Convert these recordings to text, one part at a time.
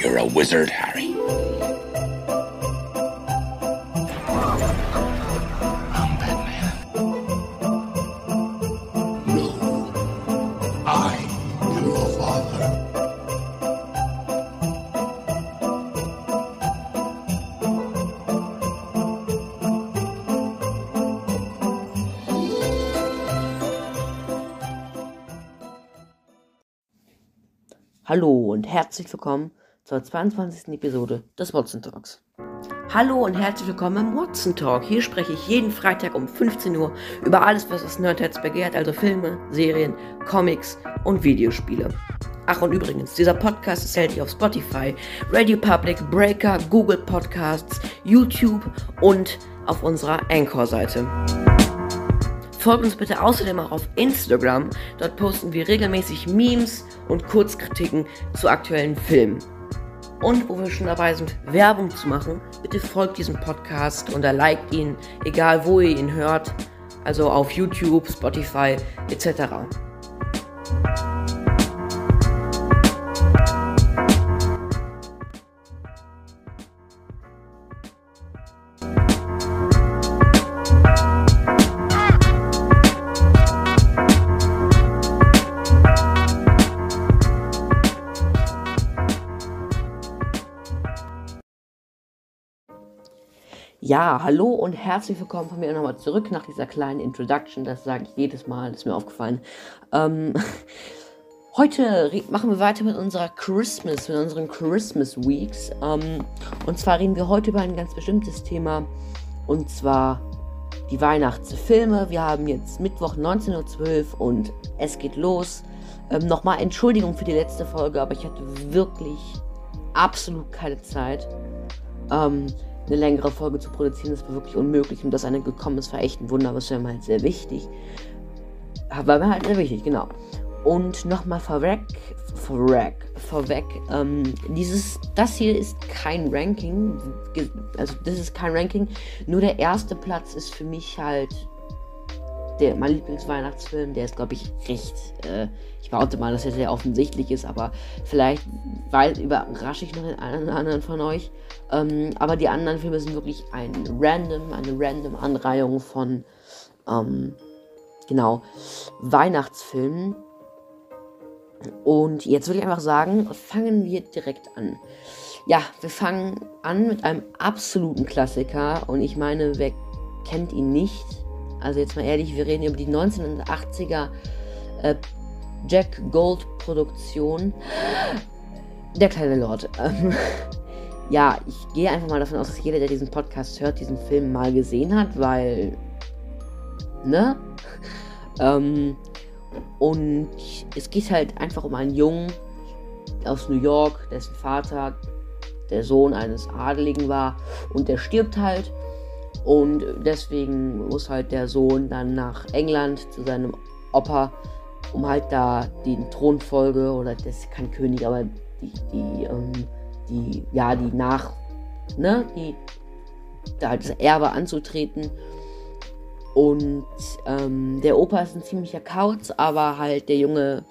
You're a wizard, Harry. I'm Batman. No. I am your father. Hallo und herzlich willkommen zur 22. Episode des Watson Talks. Hallo und herzlich willkommen im Watson Talk. Hier spreche ich jeden Freitag um 15 Uhr über alles, was das Nerdherz begehrt, also Filme, Serien, Comics und Videospiele. Ach und übrigens, dieser Podcast ist erhältlich auf Spotify, Radio Public, Breaker, Google Podcasts, YouTube und auf unserer Anchor-Seite. Folgt uns bitte außerdem auch auf Instagram. Dort posten wir regelmäßig Memes und Kurzkritiken zu aktuellen Filmen. Und wo wir schon dabei sind, Werbung zu machen, bitte folgt diesem Podcast und liked ihn, egal wo ihr ihn hört. Also auf YouTube, Spotify etc. Ja, hallo und herzlich willkommen von mir nochmal zurück nach dieser kleinen Introduction. Das sage ich jedes Mal, ist mir aufgefallen. Ähm, heute machen wir weiter mit unserer Christmas, mit unseren Christmas Weeks. Ähm, und zwar reden wir heute über ein ganz bestimmtes Thema. Und zwar die Weihnachtsfilme. Wir haben jetzt Mittwoch 19.12 Uhr und es geht los. Ähm, Nochmal Entschuldigung für die letzte Folge, aber ich hatte wirklich absolut keine Zeit. Ähm, eine längere Folge zu produzieren, das war wirklich unmöglich. Und dass eine gekommen ist, war echt ein Wunder, was wäre mir halt sehr wichtig. War mir halt sehr wichtig, genau. Und nochmal vorweg, vorweg, vorweg, ähm, dieses, das hier ist kein Ranking, also das ist kein Ranking, nur der erste Platz ist für mich halt der, mein Lieblingsweihnachtsfilm, der ist, glaube ich, recht, äh, ich behaupte mal, dass er sehr offensichtlich ist, aber vielleicht weil, überrasche ich noch den einen oder anderen von euch. Ähm, aber die anderen Filme sind wirklich ein random, eine random Anreihung von, ähm, genau, Weihnachtsfilmen. Und jetzt würde ich einfach sagen, fangen wir direkt an. Ja, wir fangen an mit einem absoluten Klassiker und ich meine, wer kennt ihn nicht? Also jetzt mal ehrlich, wir reden über die 1980er äh, Jack Gold Produktion. Der kleine Lord. Ähm, ja, ich gehe einfach mal davon aus, dass jeder, der diesen Podcast hört, diesen Film mal gesehen hat, weil. Ne? Ähm, und es geht halt einfach um einen Jungen aus New York, dessen Vater der Sohn eines Adeligen war und der stirbt halt. Und deswegen muss halt der Sohn dann nach England zu seinem Opa, um halt da die Thronfolge, oder das kein König, aber die, die, ähm, die, ja, die nach, ne, die, da halt das Erbe anzutreten. Und ähm, der Opa ist ein ziemlicher Kauz, aber halt der Junge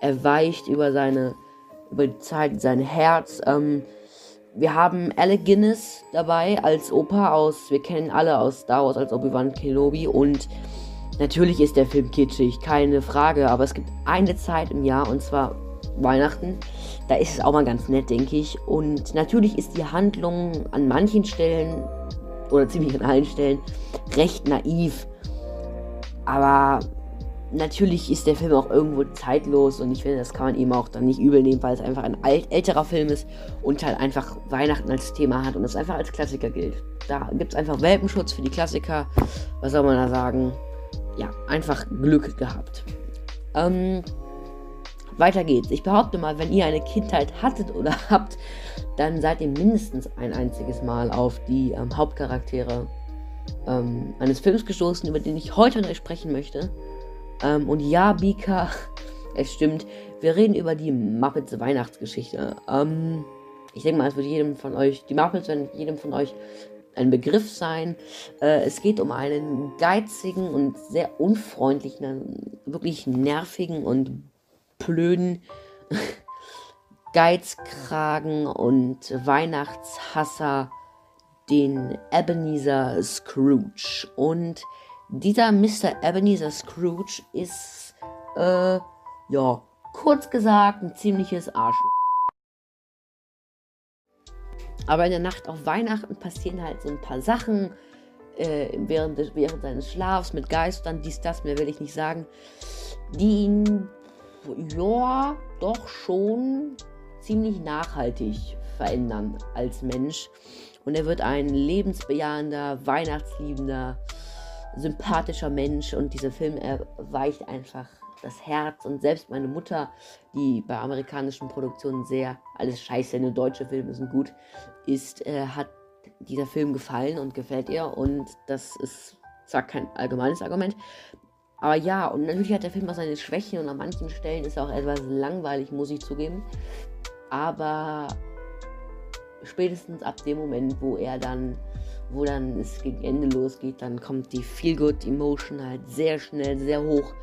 erweicht über seine, über die Zeit, sein Herz. Ähm, wir haben Alec Guinness dabei als Opa aus, wir kennen alle aus Star Wars als Obi-Wan Kenobi. Und natürlich ist der Film kitschig, keine Frage, aber es gibt eine Zeit im Jahr und zwar Weihnachten, da ist es auch mal ganz nett, denke ich. Und natürlich ist die Handlung an manchen Stellen oder ziemlich an allen Stellen recht naiv, aber natürlich ist der Film auch irgendwo zeitlos und ich finde, das kann man ihm auch dann nicht übel nehmen, weil es einfach ein alt, älterer Film ist und halt einfach Weihnachten als Thema hat und es einfach als Klassiker gilt. Da gibt es einfach Welpenschutz für die Klassiker. Was soll man da sagen? Ja, einfach Glück gehabt. Ähm, weiter geht's. Ich behaupte mal, wenn ihr eine Kindheit hattet oder habt, dann seid ihr mindestens ein einziges Mal auf die ähm, Hauptcharaktere ähm, eines Films gestoßen, über den ich heute euch sprechen möchte. Ähm, und ja, Bika, es stimmt, wir reden über die Muppets Weihnachtsgeschichte. Ähm, ich denke mal, es wird jedem von euch, die Muppets werden jedem von euch ein Begriff sein. Äh, es geht um einen geizigen und sehr unfreundlichen, wirklich nervigen und blöden Geizkragen und Weihnachtshasser, den Ebenezer Scrooge. Und dieser Mr. Ebenezer Scrooge ist, äh, ja, kurz gesagt, ein ziemliches Arschloch. Aber in der Nacht auf Weihnachten passieren halt so ein paar Sachen äh, während, des, während seines Schlafs mit Geistern, dies, das, mehr will ich nicht sagen, die ihn, ja, doch schon ziemlich nachhaltig verändern als Mensch. Und er wird ein lebensbejahender, weihnachtsliebender, sympathischer Mensch. Und dieser Film erweicht einfach das Herz. Und selbst meine Mutter, die bei amerikanischen Produktionen sehr alles scheiße, nur deutsche Filme sind gut, ist, äh, hat dieser Film gefallen und gefällt ihr. Und das ist zwar kein allgemeines Argument, aber ja, und natürlich hat der Film auch seine Schwächen und an manchen Stellen ist er auch etwas langweilig, muss ich zugeben. Aber spätestens ab dem Moment, wo er dann, wo dann es gegen Ende losgeht, dann kommt die Feel Good Emotion halt sehr schnell, sehr hoch.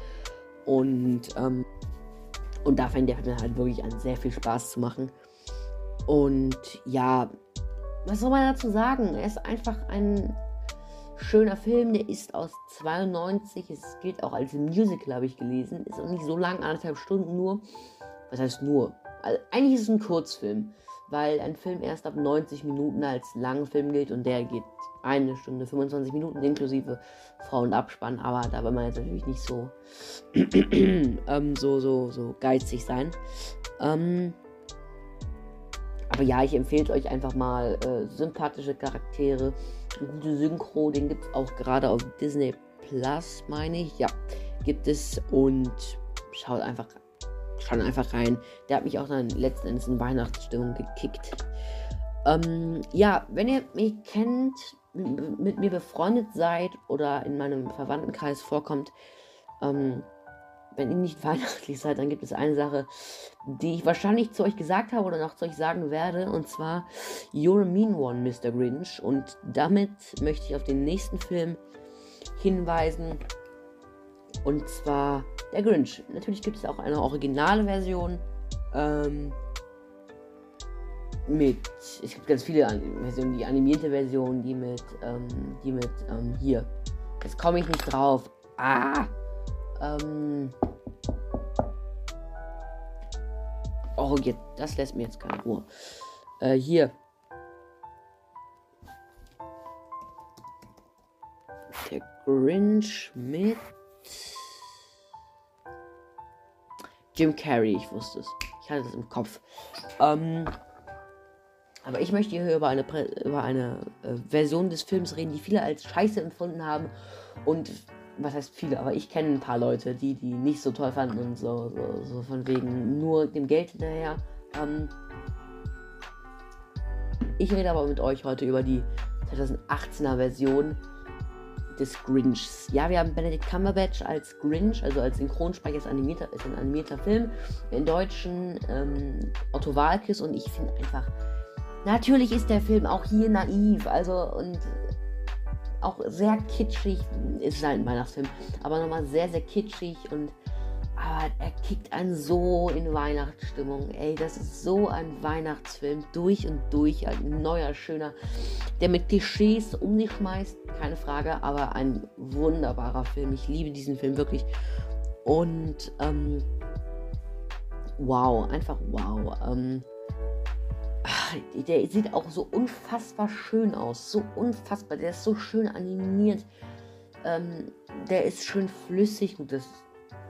Und, ähm, und da fängt der Film halt wirklich an, sehr viel Spaß zu machen. Und ja, was soll man dazu sagen? Er ist einfach ein schöner Film, der ist aus 92. Es gilt auch als Musical, habe ich gelesen. Ist auch nicht so lang, anderthalb Stunden nur. Was heißt nur? Also, eigentlich ist es ein Kurzfilm, weil ein Film erst ab 90 Minuten als Langfilm gilt und der geht eine Stunde 25 Minuten inklusive Frau und Abspann. Aber da will man jetzt natürlich nicht so, ähm, so, so, so geizig sein. Ähm, aber ja, ich empfehle euch einfach mal äh, sympathische Charaktere, gute Synchro, den gibt es auch gerade auf Disney Plus, meine ich. Ja, gibt es und schaut einfach, schaut einfach rein. Der hat mich auch dann letzten Endes in Weihnachtsstimmung gekickt. Ähm, ja, wenn ihr mich kennt, mit mir befreundet seid oder in meinem Verwandtenkreis vorkommt, ähm, wenn ihr nicht weihnachtlich seid, dann gibt es eine Sache, die ich wahrscheinlich zu euch gesagt habe oder noch zu euch sagen werde. Und zwar You're a Mean One, Mr. Grinch. Und damit möchte ich auf den nächsten Film hinweisen. Und zwar der Grinch. Natürlich gibt es auch eine originale Version. Ähm, mit, es gibt ganz viele Versionen, die animierte Version, die mit, ähm, die mit, ähm, hier. Jetzt komme ich nicht drauf. Ah! Ähm. Oh, jetzt, das lässt mir jetzt keine Ruhe. Äh, hier. Der Grinch mit Jim Carrey, ich wusste es. Ich hatte es im Kopf. Ähm, aber ich möchte hier über eine, über eine äh, Version des Films reden, die viele als scheiße empfunden haben und was heißt viele, aber ich kenne ein paar Leute, die die nicht so toll fanden und so, so, so von wegen nur dem Geld hinterher. Ähm, ich rede aber mit euch heute über die 2018er Version des Grinchs. Ja, wir haben Benedict Cumberbatch als Grinch, also als Synchronsprecher, ist, animierter, ist ein animierter Film. In Deutschen ähm, Otto Walkes und ich finde einfach, natürlich ist der Film auch hier naiv, also und auch sehr kitschig. Ist halt ein Weihnachtsfilm, aber nochmal sehr, sehr kitschig und aber er kickt einen so in Weihnachtsstimmung. Ey, das ist so ein Weihnachtsfilm durch und durch. Ein neuer, schöner, der mit Klischees um sich schmeißt, keine Frage, aber ein wunderbarer Film. Ich liebe diesen Film wirklich. Und ähm, wow, einfach wow. Ähm, der sieht auch so unfassbar schön aus. So unfassbar. Der ist so schön animiert. Ähm, der ist schön flüssig. Gut, das.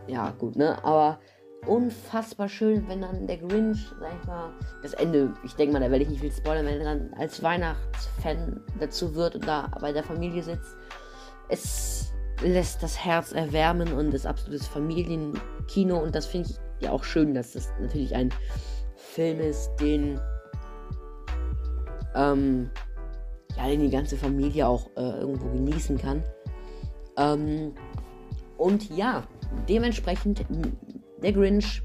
Ja, gut, ne? Aber unfassbar schön, wenn dann der Grinch, sag ich mal, das Ende, ich denke mal, da werde ich nicht viel spoilern, wenn er dann als Weihnachtsfan dazu wird und da bei der Familie sitzt. Es lässt das Herz erwärmen und ist absolutes Familienkino und das finde ich ja auch schön, dass das natürlich ein Film ist, den ähm, ja, den die ganze Familie auch äh, irgendwo genießen kann. Ähm, und ja, dementsprechend der Grinch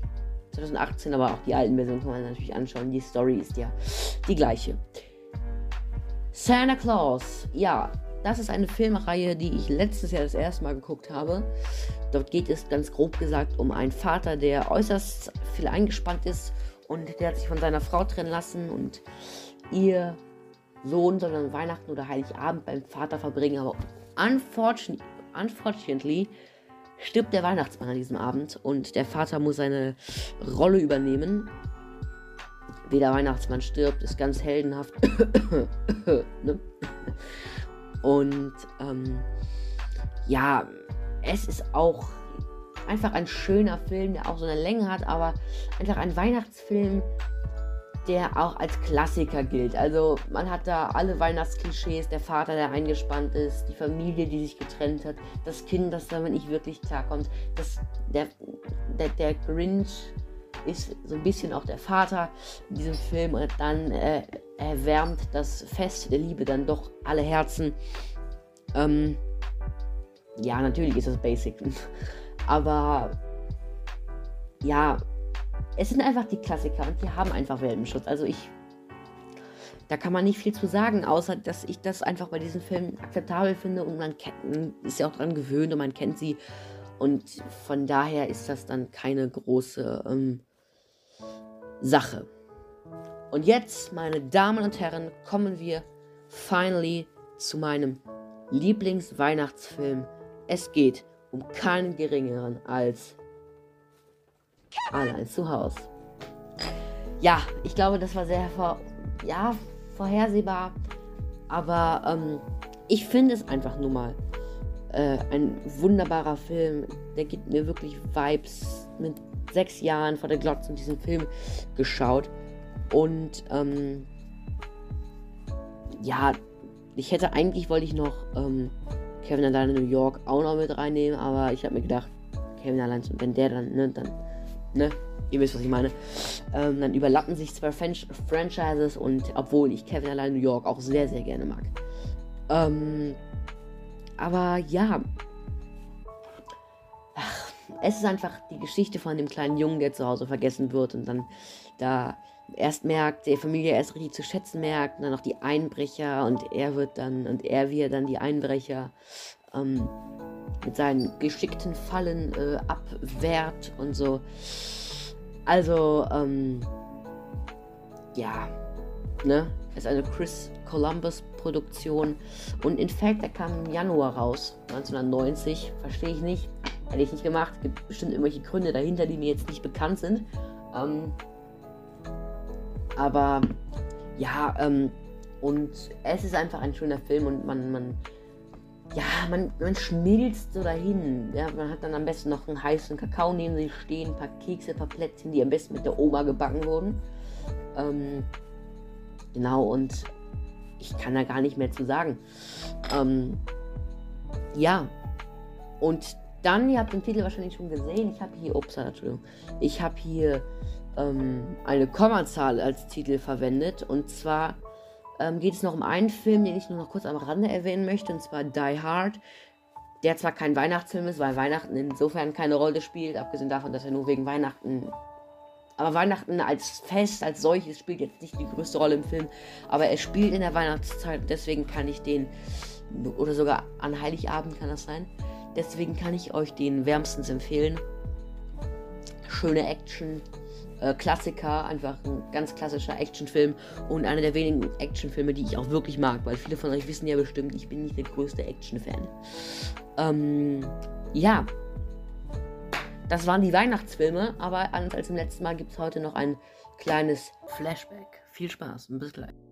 2018, aber auch die alten Versionen kann man natürlich anschauen. Die Story ist ja die gleiche. Santa Claus, ja, das ist eine Filmreihe, die ich letztes Jahr das erste Mal geguckt habe. Dort geht es ganz grob gesagt um einen Vater, der äußerst viel eingespannt ist und der hat sich von seiner Frau trennen lassen und ihr Sohn soll dann Weihnachten oder Heiligabend beim Vater verbringen, aber unfortunately, unfortunately stirbt der Weihnachtsmann an diesem Abend und der Vater muss seine Rolle übernehmen. Wie der Weihnachtsmann stirbt, ist ganz heldenhaft. ne? Und ähm, ja, es ist auch einfach ein schöner Film, der auch so eine Länge hat, aber einfach ein Weihnachtsfilm, der auch als Klassiker gilt. Also man hat da alle Weihnachtsklischees, der Vater, der eingespannt ist, die Familie, die sich getrennt hat, das Kind, das damit nicht wirklich klarkommt, das, der, der, der Grinch ist so ein bisschen auch der Vater in diesem Film und dann äh, erwärmt das Fest der Liebe dann doch alle Herzen. Ähm, ja, natürlich ist das basic. Aber ja, es sind einfach die Klassiker und die haben einfach Welpenschutz. Also ich. Da kann man nicht viel zu sagen, außer dass ich das einfach bei diesen Filmen akzeptabel finde und man kennt, ist ja auch daran gewöhnt und man kennt sie. Und von daher ist das dann keine große ähm, Sache. Und jetzt, meine Damen und Herren, kommen wir finally zu meinem Lieblingsweihnachtsfilm. Es geht um keinen geringeren als Allein zu Hause. Ja, ich glaube, das war sehr vor, ja, vorhersehbar. Aber ähm, ich finde es einfach nur mal äh, ein wunderbarer Film. Der gibt mir wirklich Vibes. Mit sechs Jahren vor der Glotze diesen Film geschaut. Und ähm, ja, ich hätte eigentlich wollte ich noch ähm, Kevin allein in New York auch noch mit reinnehmen, aber ich habe mir gedacht, Kevin allein, wenn der dann, ne, dann ne? Ihr wisst, was ich meine. Ähm, dann überlappen sich zwei Fran Franchises und obwohl ich Kevin allein New York auch sehr, sehr gerne mag. Ähm, aber ja. Ach, es ist einfach die Geschichte von dem kleinen Jungen, der zu Hause vergessen wird und dann da erst merkt, der Familie erst richtig zu schätzen merkt, und dann noch die Einbrecher und er wird dann, und er wird dann die Einbrecher. Ähm, mit seinen geschickten Fallen äh, abwehrt und so. Also, ähm, ja, ne? Ist eine Chris Columbus Produktion und in fact, der kam im Januar raus, 1990. Verstehe ich nicht. Hätte ich nicht gemacht. Gibt bestimmt irgendwelche Gründe dahinter, die mir jetzt nicht bekannt sind. Ähm, aber ja, ähm, und es ist einfach ein schöner Film und man, man ja, man, man schmilzt so dahin. Ja, man hat dann am besten noch einen heißen Kakao neben sich stehen, ein paar Kekse, ein paar Plätzchen, die am besten mit der Oma gebacken wurden. Ähm, genau, und ich kann da gar nicht mehr zu sagen. Ähm, ja, und dann, ihr habt den Titel wahrscheinlich schon gesehen, ich habe hier, ups, Entschuldigung, ich habe hier ähm, eine Kommazahl als Titel verwendet und zwar ähm, geht es noch um einen Film, den ich nur noch kurz am Rande erwähnen möchte, und zwar Die Hard. Der zwar kein Weihnachtsfilm ist, weil Weihnachten insofern keine Rolle spielt, abgesehen davon, dass er nur wegen Weihnachten. Aber Weihnachten als Fest, als solches, spielt jetzt nicht die größte Rolle im Film. Aber er spielt in der Weihnachtszeit, deswegen kann ich den. Oder sogar an Heiligabend kann das sein. Deswegen kann ich euch den wärmstens empfehlen. Schöne Action, äh, Klassiker, einfach ein ganz klassischer Actionfilm und einer der wenigen Actionfilme, die ich auch wirklich mag, weil viele von euch wissen ja bestimmt, ich bin nicht der größte Actionfan. Ähm, ja. Das waren die Weihnachtsfilme, aber anders als im letzten Mal gibt es heute noch ein kleines Flashback. Viel Spaß und bis gleich.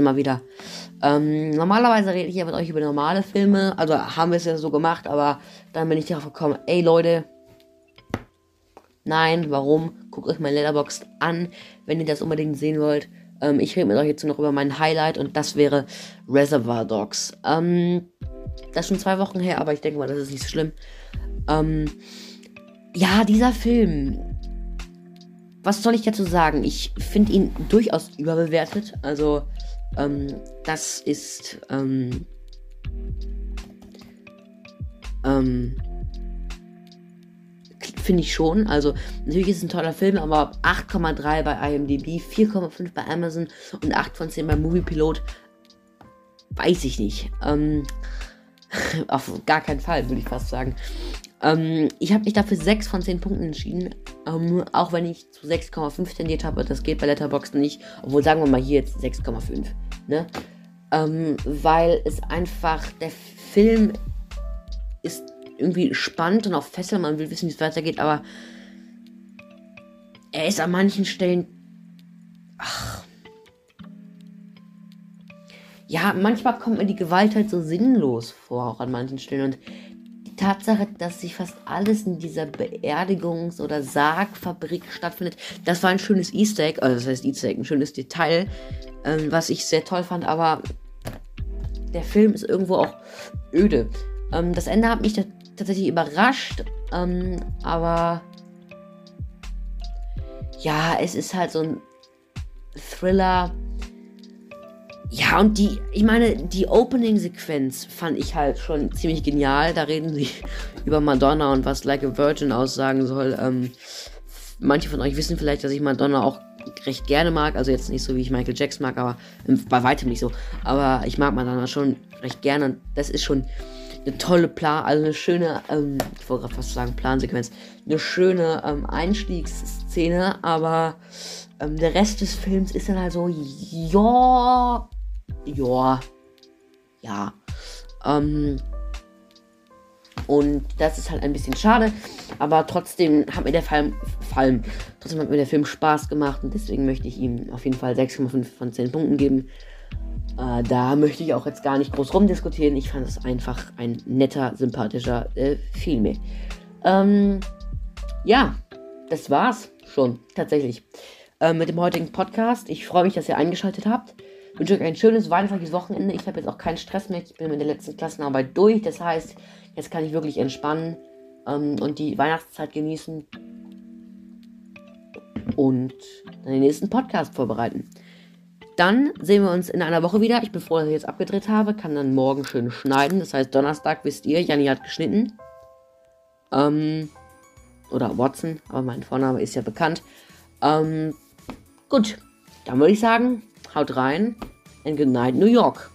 Immer wieder. Ähm, normalerweise rede ich ja mit euch über normale Filme. Also haben wir es ja so gemacht, aber dann bin ich darauf gekommen, ey Leute, nein, warum? Guckt euch mein Letterbox an, wenn ihr das unbedingt sehen wollt. Ähm, ich rede mit euch jetzt noch über mein Highlight und das wäre Reservoir Dogs. Ähm, das ist schon zwei Wochen her, aber ich denke mal, das ist nicht so schlimm. Ähm, ja, dieser Film, was soll ich dazu sagen? Ich finde ihn durchaus überbewertet. Also, ähm, das ist, ähm, ähm, finde ich schon. Also, natürlich ist es ein toller Film, aber 8,3 bei IMDb, 4,5 bei Amazon und 8 von 10 bei Moviepilot. Weiß ich nicht. Ähm, auf gar keinen Fall, würde ich fast sagen. Ähm, ich habe mich dafür 6 von 10 Punkten entschieden. Ähm, auch wenn ich zu 6,5 tendiert habe. Das geht bei Letterboxd nicht. Obwohl, sagen wir mal hier jetzt 6,5. Ne? Ähm, weil es einfach, der Film ist irgendwie spannend und auch fesselnd. Man will wissen, wie es weitergeht, aber er ist an manchen Stellen. Ach. Ja, manchmal kommt mir die Gewalt halt so sinnlos vor, auch an manchen Stellen. Und Tatsache, dass sich fast alles in dieser Beerdigungs- oder Sargfabrik stattfindet, das war ein schönes Easter Egg, also das heißt Easter Egg, ein schönes Detail, ähm, was ich sehr toll fand, aber der Film ist irgendwo auch öde. Ähm, das Ende hat mich tatsächlich überrascht, ähm, aber ja, es ist halt so ein Thriller. Ja, und die, ich meine, die Opening-Sequenz fand ich halt schon ziemlich genial. Da reden sie über Madonna und was Like a Virgin aussagen soll. Ähm, manche von euch wissen vielleicht, dass ich Madonna auch recht gerne mag. Also jetzt nicht so, wie ich Michael Jackson mag, aber bei weitem nicht so. Aber ich mag Madonna schon recht gerne. Und das ist schon eine tolle Plan, also eine schöne, ähm, ich wollte gerade fast sagen Plansequenz, eine schöne ähm, Einstiegsszene, aber ähm, der Rest des Films ist dann halt so, ja, ja, ja. Ähm, und das ist halt ein bisschen schade, aber trotzdem hat mir der Film, Film, trotzdem hat mir der Film Spaß gemacht und deswegen möchte ich ihm auf jeden Fall 6,5 von 10 Punkten geben. Äh, da möchte ich auch jetzt gar nicht groß rumdiskutieren. Ich fand es einfach ein netter, sympathischer äh, Film. Ähm, ja, das war's schon tatsächlich äh, mit dem heutigen Podcast. Ich freue mich, dass ihr eingeschaltet habt. Wünsche euch ein schönes weihnachtliches Wochenende. Ich habe jetzt auch keinen Stress mehr. Ich bin mit der letzten Klassenarbeit durch. Das heißt, jetzt kann ich wirklich entspannen ähm, und die Weihnachtszeit genießen und dann den nächsten Podcast vorbereiten. Dann sehen wir uns in einer Woche wieder. Ich bin froh, dass ich jetzt abgedreht habe. Kann dann morgen schön schneiden. Das heißt, Donnerstag wisst ihr, Janni hat geschnitten. Ähm, oder Watson, aber mein Vorname ist ja bekannt. Ähm, gut, dann würde ich sagen, haut rein and good night, New York.